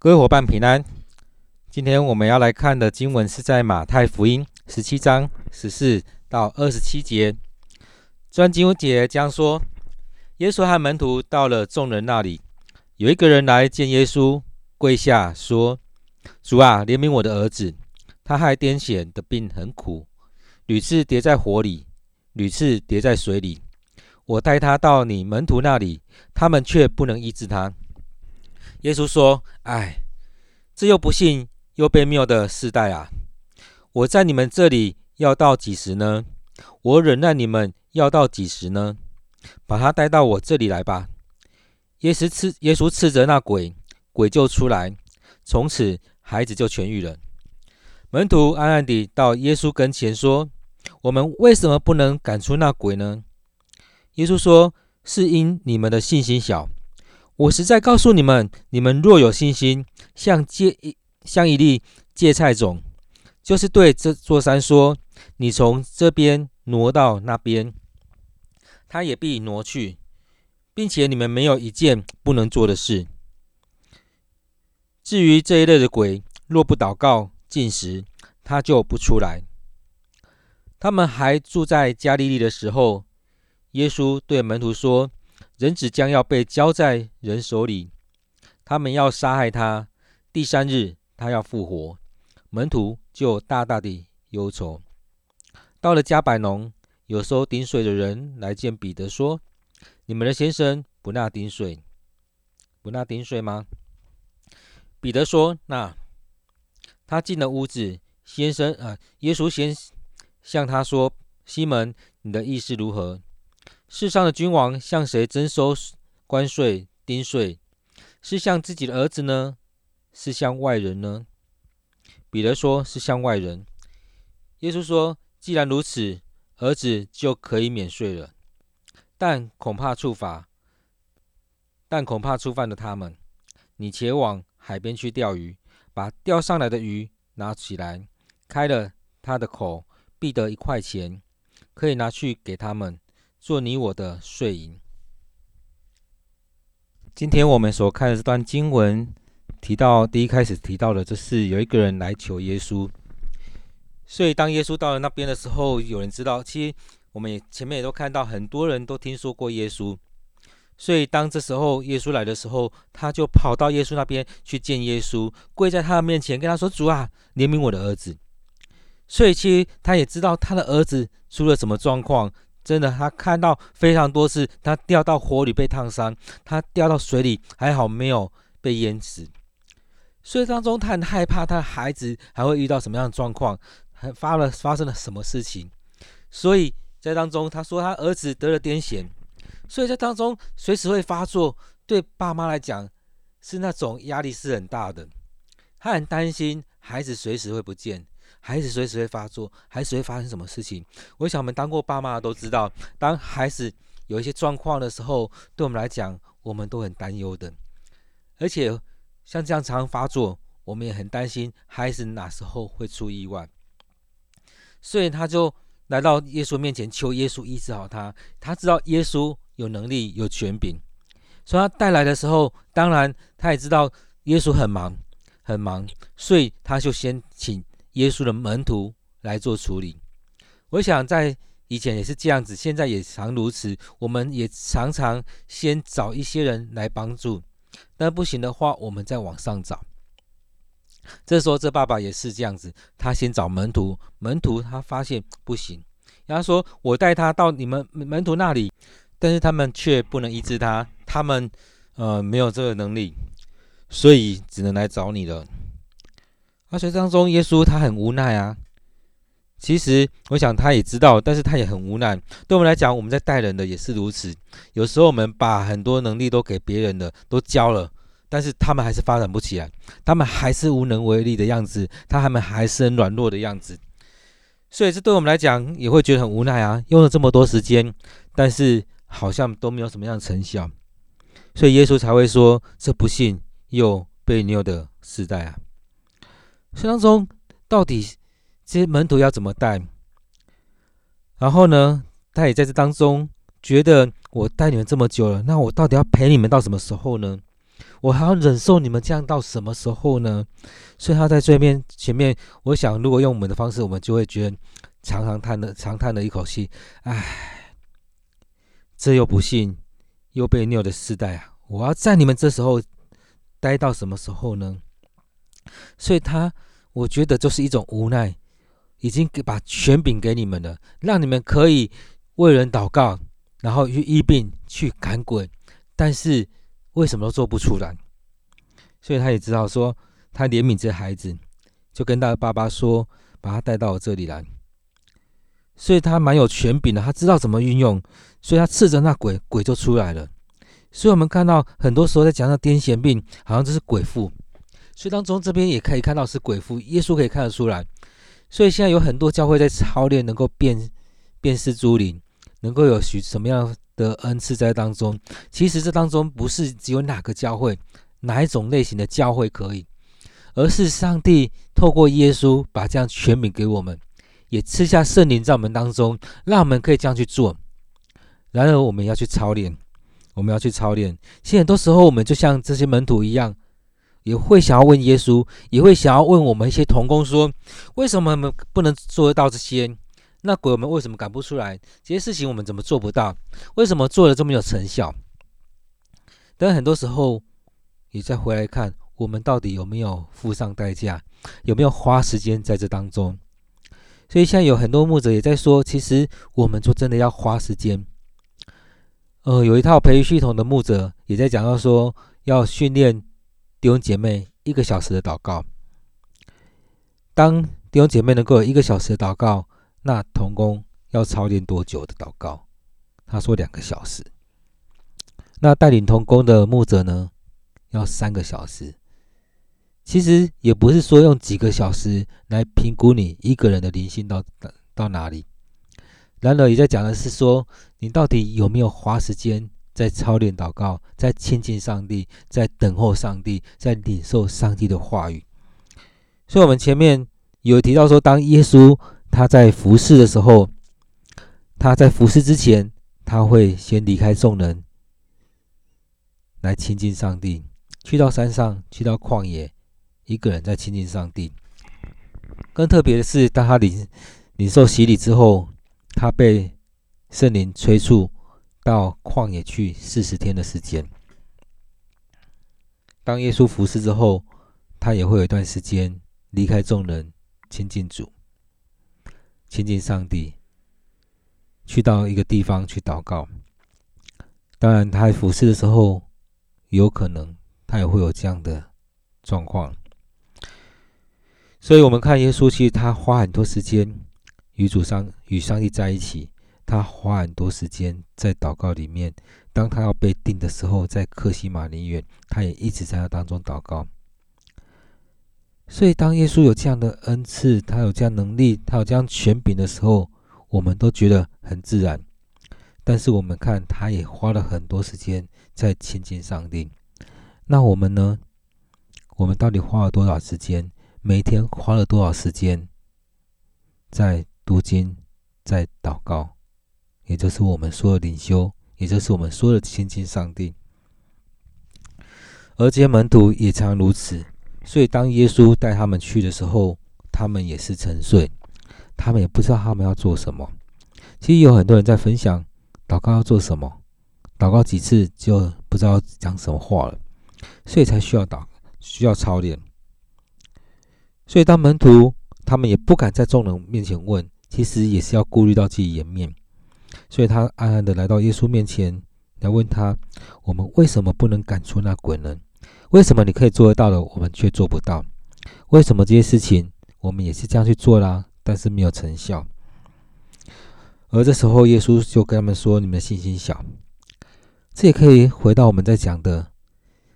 各位伙伴平安，今天我们要来看的经文是在马太福音十七章十四到二十七节。专经节将说，耶稣和门徒到了众人那里，有一个人来见耶稣，跪下说：“主啊，怜悯我的儿子，他害癫痫的病很苦，屡次跌在火里，屡次跌在水里。我带他到你门徒那里，他们却不能医治他。”耶稣说：“哎，这又不信又被谬的世代啊！我在你们这里要到几时呢？我忍耐你们要到几时呢？把他带到我这里来吧。”耶稣斥耶稣斥责那鬼，鬼就出来，从此孩子就痊愈了。门徒暗暗地到耶稣跟前说：“我们为什么不能赶出那鬼呢？”耶稣说：“是因你们的信心小。”我实在告诉你们：你们若有信心，像芥像一粒芥菜种，就是对这座山说：“你从这边挪到那边，它也必挪去，并且你们没有一件不能做的事。”至于这一类的鬼，若不祷告、禁食，他就不出来。他们还住在加利利的时候，耶稣对门徒说。人子将要被交在人手里，他们要杀害他。第三日，他要复活。门徒就大大的忧愁。到了加百农，有收顶水的人来见彼得，说：“你们的先生不纳顶水，不纳顶水吗？”彼得说：“那。”他进了屋子，先生啊，耶稣先向他说：“西门，你的意思如何？”世上的君王向谁征收关税、丁税？是向自己的儿子呢，是向外人呢？彼得说：“是向外人。”耶稣说：“既然如此，儿子就可以免税了。但恐怕触法，但恐怕触犯了他们。你且往海边去钓鱼，把钓上来的鱼拿起来，开了他的口，必得一块钱，可以拿去给他们。”做你我的税银。今天我们所看的这段经文提到，第一开始提到的，就是有一个人来求耶稣。所以当耶稣到了那边的时候，有人知道，其实我们也前面也都看到，很多人都听说过耶稣。所以当这时候耶稣来的时候，他就跑到耶稣那边去见耶稣，跪在他的面前，跟他说：“主啊，怜悯我的儿子。”所以其实他也知道他的儿子出了什么状况。真的，他看到非常多次，他掉到火里被烫伤，他掉到水里还好没有被淹死。所以当中他很害怕，他的孩子还会遇到什么样的状况，还发了发生了什么事情。所以在当中他说他儿子得了癫痫，所以在当中随时会发作，对爸妈来讲是那种压力是很大的。他很担心孩子随时会不见。孩子随时会发作，孩子会发生什么事情？我想我们当过爸妈的都知道，当孩子有一些状况的时候，对我们来讲，我们都很担忧的。而且像这样常常发作，我们也很担心孩子哪时候会出意外。所以他就来到耶稣面前，求耶稣医治好他。他知道耶稣有能力、有权柄，所以他带来的时候，当然他也知道耶稣很忙，很忙，所以他就先请。耶稣的门徒来做处理，我想在以前也是这样子，现在也常如此。我们也常常先找一些人来帮助，那不行的话，我们再往上找。这时候，这爸爸也是这样子，他先找门徒，门徒他发现不行，然后说：“我带他到你们门徒那里，但是他们却不能医治他，他们呃没有这个能力，所以只能来找你了。”而且当中，耶稣他很无奈啊。其实我想他也知道，但是他也很无奈。对我们来讲，我们在带人的也是如此。有时候我们把很多能力都给别人的，都教了，但是他们还是发展不起来，他们还是无能为力的样子，他们还是很软弱的样子。所以这对我们来讲也会觉得很无奈啊。用了这么多时间，但是好像都没有什么样的成效。所以耶稣才会说：“这不信又悖谬的时代啊！”所以当中，到底这些门徒要怎么带？然后呢，他也在这当中觉得，我带你们这么久了，那我到底要陪你们到什么时候呢？我还要忍受你们这样到什么时候呢？所以他在这边前面，我想如果用我们的方式，我们就会觉得长长叹了长叹了一口气，唉，这又不幸又被拗的世代啊！我要在你们这时候待到什么时候呢？所以他，我觉得就是一种无奈，已经给把权柄给你们了，让你们可以为人祷告，然后去医病、去赶鬼，但是为什么都做不出来？所以他也知道说，他怜悯这孩子，就跟他的爸爸说，把他带到我这里来。所以他蛮有权柄的，他知道怎么运用，所以他斥责那鬼，鬼就出来了。所以我们看到很多时候在讲到癫痫病，好像就是鬼附。所以当中这边也可以看到是鬼附，耶稣可以看得出来。所以现在有很多教会在操练，能够辨辨识诸灵，能够有许什么样的恩赐在当中。其实这当中不是只有哪个教会，哪一种类型的教会可以，而是上帝透过耶稣把这样权柄给我们，也赐下圣灵在我们当中，让我们可以这样去做。然而我们要去操练，我们要去操练。其实很多时候我们就像这些门徒一样。也会想要问耶稣，也会想要问我们一些同工说：为什么我们不能做得到这些？那鬼们为什么赶不出来？这些事情我们怎么做不到？为什么做的这么有成效？但很多时候，你再回来看，我们到底有没有付上代价？有没有花时间在这当中？所以现在有很多牧者也在说，其实我们就真的要花时间。呃，有一套培育系统的牧者也在讲到说，要训练。弟兄姐妹，一个小时的祷告。当弟兄姐妹能够有一个小时的祷告，那童工要操练多久的祷告？他说两个小时。那带领童工的牧者呢，要三个小时。其实也不是说用几个小时来评估你一个人的灵性到到哪里。然而也在讲的是说，你到底有没有花时间？在操练祷告，在亲近上帝，在等候上帝，在领受上帝的话语。所以，我们前面有提到说，当耶稣他在服侍的时候，他在服侍之前，他会先离开众人，来亲近上帝，去到山上，去到旷野，一个人在亲近上帝。更特别的是，当他领领受洗礼之后，他被圣灵催促。到旷野去四十天的时间。当耶稣服侍之后，他也会有一段时间离开众人，亲近主，亲近上帝，去到一个地方去祷告。当然，他服侍的时候，有可能他也会有这样的状况。所以，我们看耶稣，其实他花很多时间与主上与上帝在一起。他花很多时间在祷告里面。当他要被定的时候，在克西马尼园，他也一直在那当中祷告。所以，当耶稣有这样的恩赐，他有这样能力，他有这样权柄的时候，我们都觉得很自然。但是，我们看他也花了很多时间在亲近上帝。那我们呢？我们到底花了多少时间？每天花了多少时间在读经，在祷告？也就是我们说的领袖，也就是我们说的亲近上帝。而这些门徒也常如此，所以当耶稣带他们去的时候，他们也是沉睡，他们也不知道他们要做什么。其实有很多人在分享祷告要做什么，祷告几次就不知道讲什么话了，所以才需要祷，需要操练。所以当门徒他们也不敢在众人面前问，其实也是要顾虑到自己颜面。所以他暗暗的来到耶稣面前，来问他：我们为什么不能赶出那鬼呢？为什么你可以做得到的，我们却做不到？为什么这些事情我们也是这样去做啦，但是没有成效？而这时候，耶稣就跟他们说：你们的信心小。这也可以回到我们在讲的，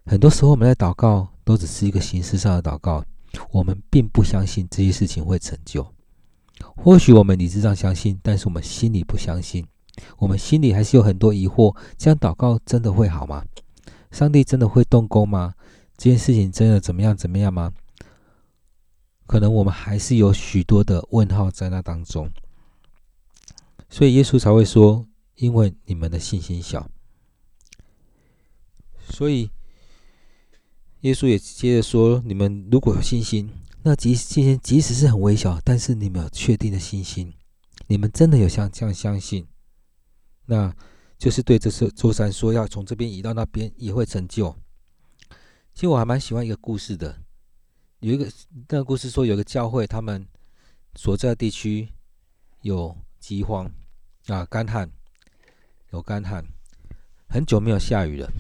很多时候我们在祷告都只是一个形式上的祷告，我们并不相信这些事情会成就。或许我们理智上相信，但是我们心里不相信。我们心里还是有很多疑惑：这样祷告真的会好吗？上帝真的会动工吗？这件事情真的怎么样怎么样吗？可能我们还是有许多的问号在那当中，所以耶稣才会说：“因为你们的信心小。”所以耶稣也接着说：“你们如果有信心，那即信心即使是很微小，但是你们有确定的信心，你们真的有像这样相信，那就是对这座山说要从这边移到那边，也会成就。”其实我还蛮喜欢一个故事的，有一个那个故事说，有个教会，他们所在地区有饥荒啊，干旱，有干旱，很久没有下雨了。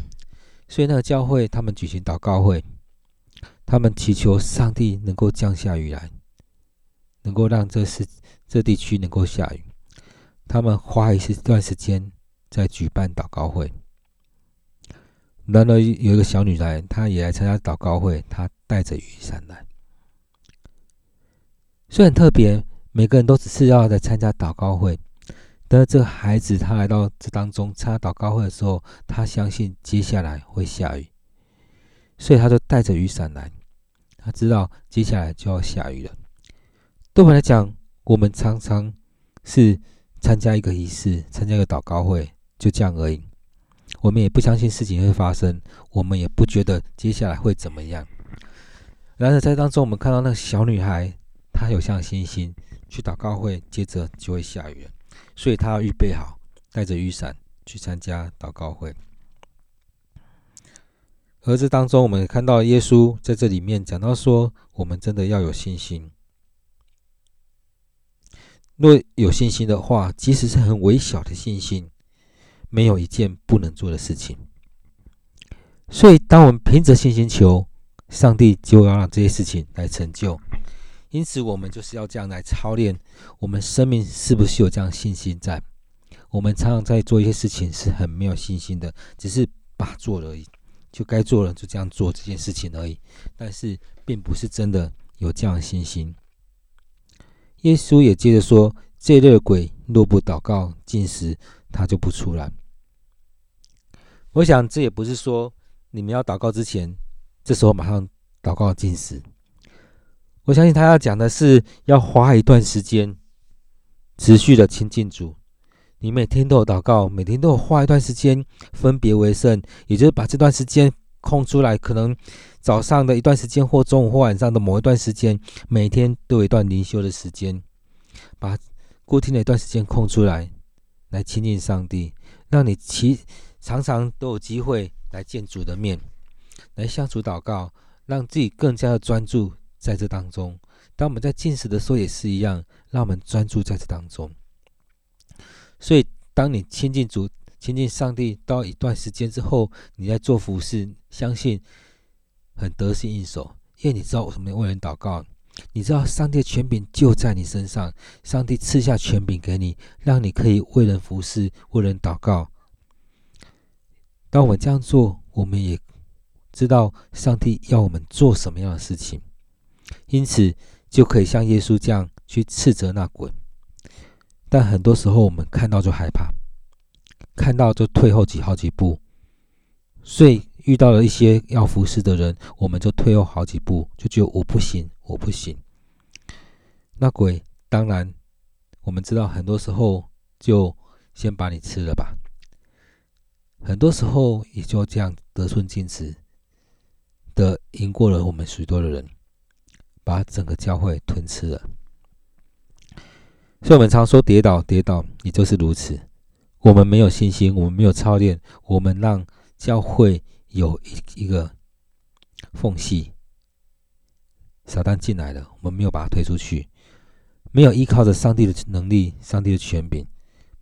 所以那个教会，他们举行祷告会，他们祈求上帝能够降下雨来，能够让这是这地区能够下雨。他们花一些段时间在举办祷告会。然而有一个小女孩，她也来参加祷告会，她带着雨伞来。虽然特别，每个人都只是要来参加祷告会。但是这个孩子，他来到这当中参加祷告会的时候，他相信接下来会下雨，所以他就带着雨伞来。他知道接下来就要下雨了。对我们来讲，我们常常是参加一个仪式，参加一个祷告会，就这样而已。我们也不相信事情会发生，我们也不觉得接下来会怎么样。然而在当中，我们看到那个小女孩，她有像星星去祷告会，接着就会下雨了。所以她要预备好，带着雨伞去参加祷告会。而这当中，我们看到耶稣在这里面讲到说，我们真的要有信心。若有信心的话，即使是很微小的信心，没有一件不能做的事情。所以，当我们凭着信心求，上帝就要让这些事情来成就。因此，我们就是要这样来操练我们生命，是不是有这样信心在？我们常常在做一些事情是很没有信心的，只是把做而已，就该做了就这样做这件事情而已。但是，并不是真的有这样的信心。耶稣也接着说：“这类的鬼若不祷告、进食，他就不出来。”我想，这也不是说你们要祷告之前，这时候马上祷告进食。我相信他要讲的是，要花一段时间，持续的亲近主。你每天都有祷告，每天都有花一段时间分别为圣，也就是把这段时间空出来，可能早上的一段时间，或中午或晚上的某一段时间，每天都有一段灵修的时间，把固定的一段时间空出来，来亲近上帝，让你其常常都有机会来见主的面，来向主祷告，让自己更加的专注。在这当中，当我们在进食的时候也是一样，让我们专注在这当中。所以，当你亲近主、亲近上帝到一段时间之后，你在做服事，相信很得心应手，因为你知道为什么为人祷告，你知道上帝的权柄就在你身上，上帝赐下权柄给你，让你可以为人服事、为人祷告。当我们这样做，我们也知道上帝要我们做什么样的事情。因此，就可以像耶稣这样去斥责那鬼。但很多时候，我们看到就害怕，看到就退后几好几步。所以遇到了一些要服侍的人，我们就退后好几步，就觉得我不行，我不行。那鬼当然，我们知道，很多时候就先把你吃了吧。很多时候也就这样得寸进尺的赢过了我们许多的人。把整个教会吞吃了，所以我们常说跌倒，跌倒，也就是如此。我们没有信心，我们没有操练，我们让教会有一一个缝隙，撒旦进来了，我们没有把它推出去，没有依靠着上帝的能力、上帝的权柄，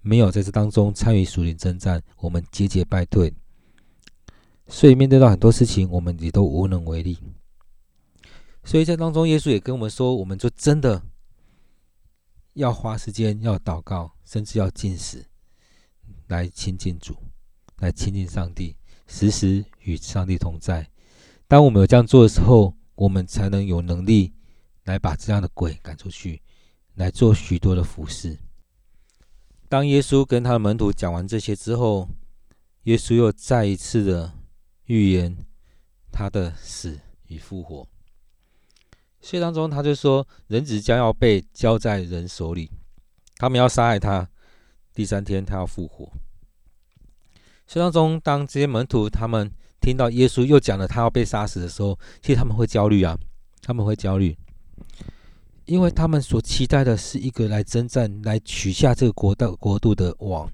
没有在这当中参与属灵征战，我们节节败退。所以面对到很多事情，我们也都无能为力。所以在当中，耶稣也跟我们说，我们就真的要花时间，要祷告，甚至要进食，来亲近主，来亲近上帝，时时与上帝同在。当我们有这样做的时候，我们才能有能力来把这样的鬼赶出去，来做许多的服事。当耶稣跟他的门徒讲完这些之后，耶稣又再一次的预言他的死与复活。所以当中，他就说，人子将要被交在人手里，他们要杀害他，第三天他要复活。所以当中，当这些门徒他们听到耶稣又讲了他要被杀死的时候，其实他们会焦虑啊，他们会焦虑，因为他们所期待的是一个来征战、来取下这个国的国度的王。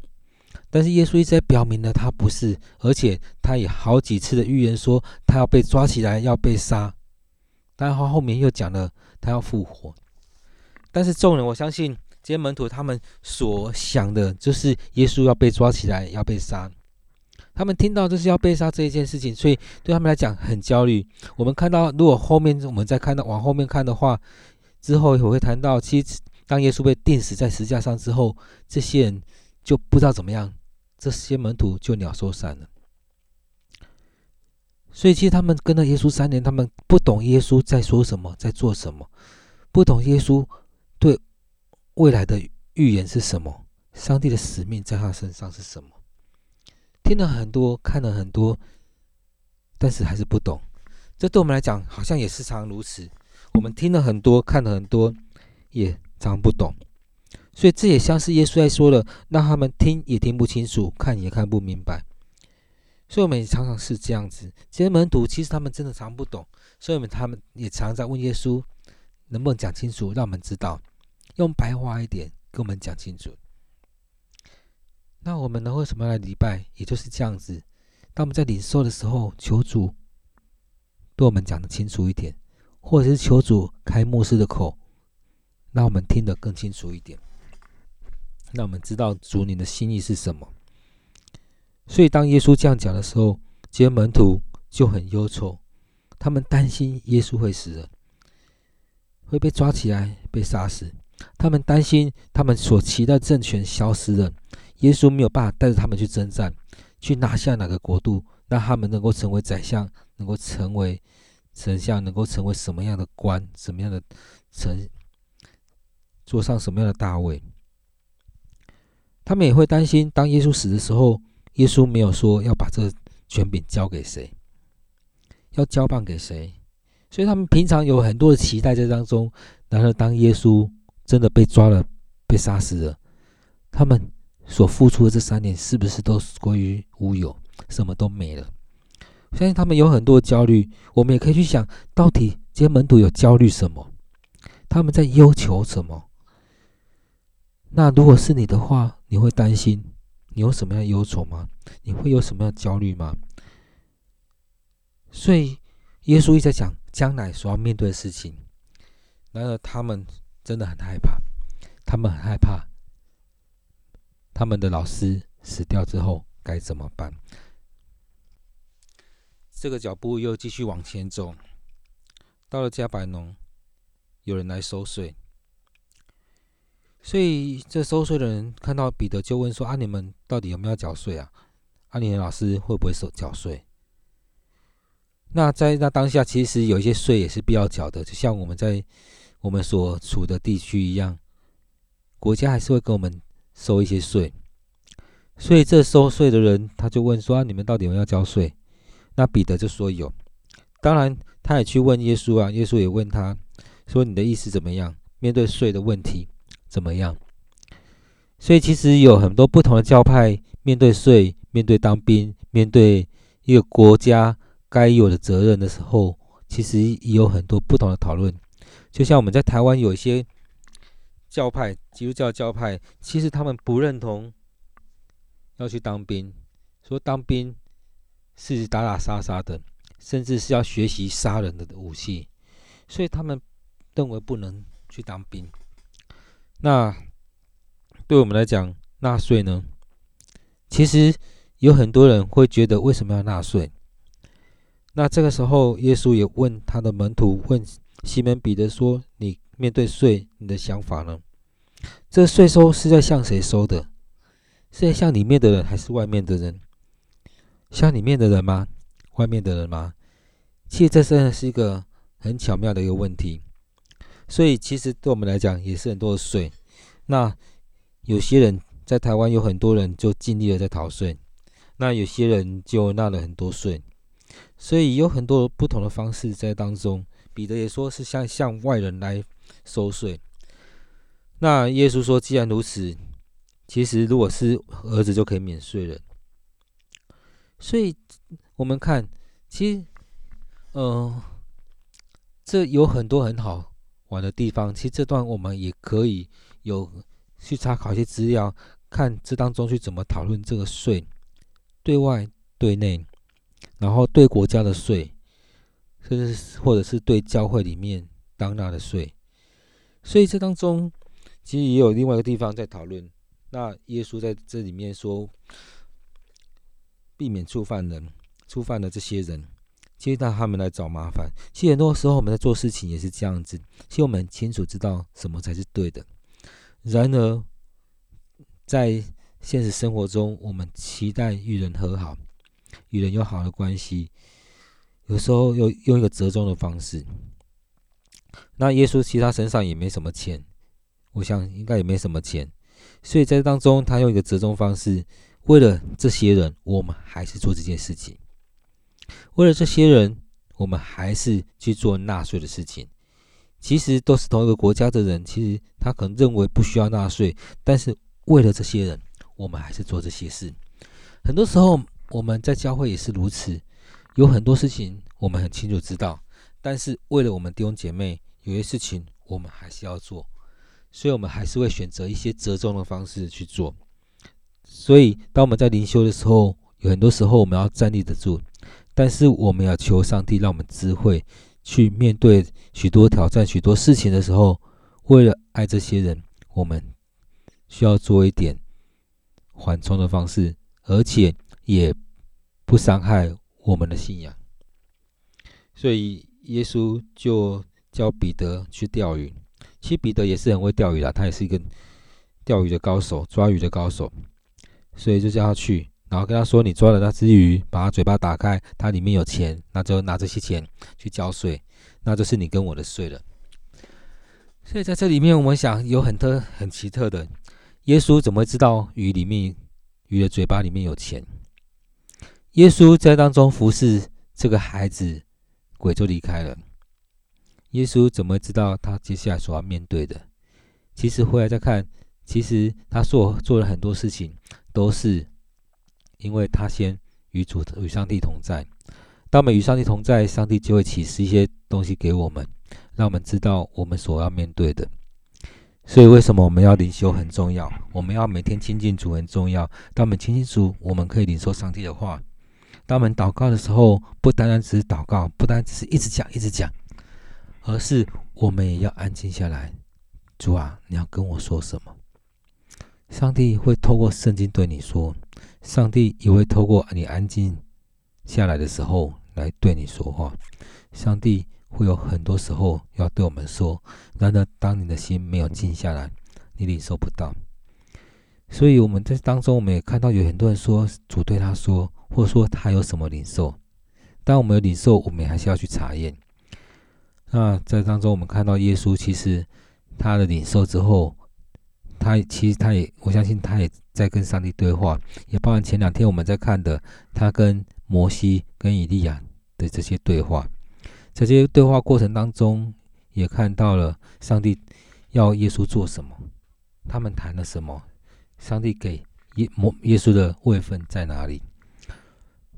但是耶稣一直在表明了他不是，而且他也好几次的预言说他要被抓起来，要被杀。但他后面又讲了他要复活。但是众人，我相信这些门徒他们所想的就是耶稣要被抓起来，要被杀。他们听到就是要被杀这一件事情，所以对他们来讲很焦虑。我们看到，如果后面我们再看到往后面看的话，之后我会谈到，其实当耶稣被钉死在十架上之后，这些人就不知道怎么样。这些门徒就鸟兽散了，所以其实他们跟了耶稣三年，他们不懂耶稣在说什么，在做什么，不懂耶稣未来的预言是什么，上帝的使命在他身上是什么。听了很多，看了很多，但是还是不懂。这对我们来讲，好像也时常如此。我们听了很多，看了很多，也常不懂。所以这也像是耶稣在说的，让他们听也听不清楚，看也看不明白。所以我们也常常是这样子。其实门徒其实他们真的常不懂，所以我们他们也常在问耶稣，能不能讲清楚，让我们知道，用白话一点跟我们讲清楚。那我们呢，为什么要来礼拜？也就是这样子。当我们在领受的时候，求主对我们讲的清楚一点，或者是求主开牧师的口，让我们听得更清楚一点。让我们知道主你的心意是什么。所以当耶稣这样讲的时候，这些门徒就很忧愁，他们担心耶稣会死了，会被抓起来被杀死。他们担心他们所期待政权消失了，耶稣没有办法带着他们去征战，去拿下哪个国度，让他们能够成为宰相，能够成为丞相，能够成为什么样的官，什么样的臣，坐上什么样的大位。他们也会担心，当耶稣死的时候，耶稣没有说要把这权柄交给谁，要交棒给谁，所以他们平常有很多的期待在当中。然而，当耶稣真的被抓了、被杀死了，他们所付出的这三年是不是都归于乌有，什么都没了？相信他们有很多焦虑。我们也可以去想，到底这些门徒有焦虑什么？他们在忧求什么？那如果是你的话，你会担心？你有什么样忧愁吗？你会有什么样焦虑吗？所以，耶稣一直在讲将来所要面对的事情。然而，他们真的很害怕，他们很害怕，他们的老师死掉之后该怎么办？这个脚步又继续往前走，到了加百农，有人来收税。所以，这收税的人看到彼得，就问说：“啊，你们到底有没有缴税啊？啊，你的老师会不会收缴税？”那在那当下，其实有一些税也是必要缴的，就像我们在我们所处的地区一样，国家还是会给我们收一些税。所以，这收税的人他就问说：“啊，你们到底有没有交税？”那彼得就说：“有。”当然，他也去问耶稣啊，耶稣也问他说：“你的意思怎么样？面对税的问题？”怎么样？所以其实有很多不同的教派，面对税、面对当兵、面对一个国家该有的责任的时候，其实也有很多不同的讨论。就像我们在台湾有一些教派，基督教教派，其实他们不认同要去当兵，说当兵是打打杀杀的，甚至是要学习杀人的武器，所以他们认为不能去当兵。那对我们来讲，纳税呢？其实有很多人会觉得，为什么要纳税？那这个时候，耶稣也问他的门徒，问西门彼得说：“你面对税，你的想法呢？这税收是在向谁收的？是在向里面的人，还是外面的人？向里面的人吗？外面的人吗？其实这真的是一个很巧妙的一个问题。”所以，其实对我们来讲也是很多的税。那有些人在台湾有很多人就尽力的在逃税，那有些人就纳了很多税。所以有很多不同的方式在当中。彼得也说是向向外人来收税。那耶稣说，既然如此，其实如果是儿子就可以免税了。所以我们看，其实，呃，这有很多很好玩的地方。其实这段我们也可以有去参考一些资料，看这当中去怎么讨论这个税，对外、对内，然后对国家的税，甚至或者是对教会里面当纳的税。所以这当中其实也有另外一个地方在讨论。那耶稣在这里面说，避免触犯人，触犯了这些人，接待他们来找麻烦。其实很多时候我们在做事情也是这样子，其实我们很清楚知道什么才是对的。然而，在现实生活中，我们期待与人和好，与人有好的关系，有时候又用一个折中的方式。那耶稣其他身上也没什么钱，我想应该也没什么钱，所以在当中他用一个折中方式，为了这些人，我们还是做这件事情；为了这些人，我们还是去做纳税的事情。其实都是同一个国家的人，其实他可能认为不需要纳税，但是为了这些人，我们还是做这些事。很多时候我们在教会也是如此，有很多事情我们很清楚知道，但是为了我们弟兄姐妹。有些事情我们还是要做，所以我们还是会选择一些折中的方式去做。所以，当我们在灵修的时候，有很多时候我们要站立得住，但是我们要求上帝让我们智慧去面对许多挑战、许多事情的时候，为了爱这些人，我们需要做一点缓冲的方式，而且也不伤害我们的信仰。所以，耶稣就。教彼得去钓鱼，其实彼得也是很会钓鱼的，他也是一个钓鱼的高手，抓鱼的高手，所以就叫他去，然后跟他说：“你抓了那只鱼，把它嘴巴打开，它里面有钱，那就拿这些钱去交税，那就是你跟我的税了。”所以在这里面，我们想有很多很奇特的，耶稣怎么会知道鱼里面鱼的嘴巴里面有钱？耶稣在当中服侍这个孩子，鬼就离开了。耶稣怎么知道他接下来所要面对的？其实回来再看，其实他所做了很多事情，都是因为他先与主与上帝同在。当我们与上帝同在，上帝就会启示一些东西给我们，让我们知道我们所要面对的。所以为什么我们要灵修很重要？我们要每天亲近主很重要。当我们亲近主，我们可以领受上帝的话。当我们祷告的时候，不单单只是祷告，不单只是一直讲一直讲。而是我们也要安静下来，主啊，你要跟我说什么？上帝会透过圣经对你说，上帝也会透过你安静下来的时候来对你说话。上帝会有很多时候要对我们说，然而当你的心没有静下来，你领受不到。所以我们在当中，我们也看到有很多人说主对他说，或者说他有什么领受。当我们有领受，我们还是要去查验。那在当中，我们看到耶稣其实他的领受之后，他其实他也我相信他也在跟上帝对话，也包含前两天我们在看的他跟摩西跟以利亚的这些对话，在这些对话过程当中，也看到了上帝要耶稣做什么，他们谈了什么，上帝给耶摩耶稣的位分在哪里，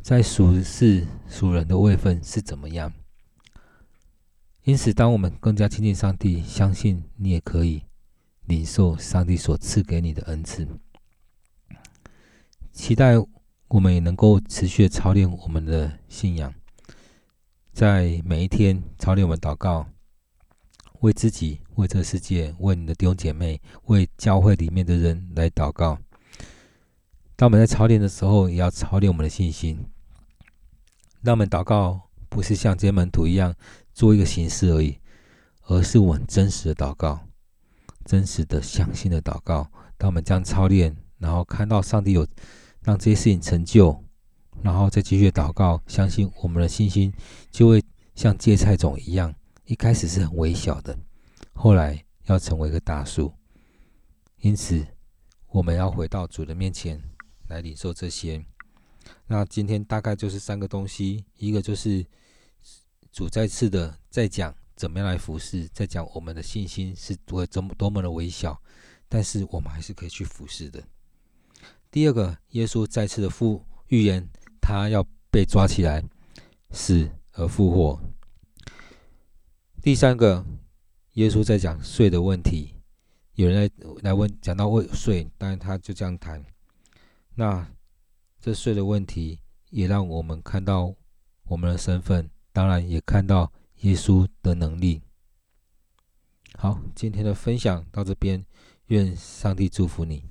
在属世属人的位分是怎么样？因此，当我们更加亲近上帝，相信你也可以领受上帝所赐给你的恩赐。期待我们也能够持续的操练我们的信仰，在每一天操练我们祷告，为自己、为这个世界、为你的弟兄姐妹、为教会里面的人来祷告。当我们在操练的时候，也要操练我们的信心。让我们祷告不是像这些门徒一样。做一个形式而已，而是我们真实的祷告，真实的相信的祷告。当我们这样操练，然后看到上帝有让这些事情成就，然后再继续祷告，相信我们的信心就会像芥菜种一样，一开始是很微小的，后来要成为一个大树。因此，我们要回到主的面前来领受这些。那今天大概就是三个东西，一个就是。主再次的在讲怎么样来服侍，在讲我们的信心是多怎么多么的微小，但是我们还是可以去服侍的。第二个，耶稣再次的复预言，他要被抓起来，死而复活。第三个，耶稣在讲税的问题，有人来来问，讲到问税，当然他就这样谈。那这税的问题，也让我们看到我们的身份，当然也看到耶稣的能力。好，今天的分享到这边，愿上帝祝福你。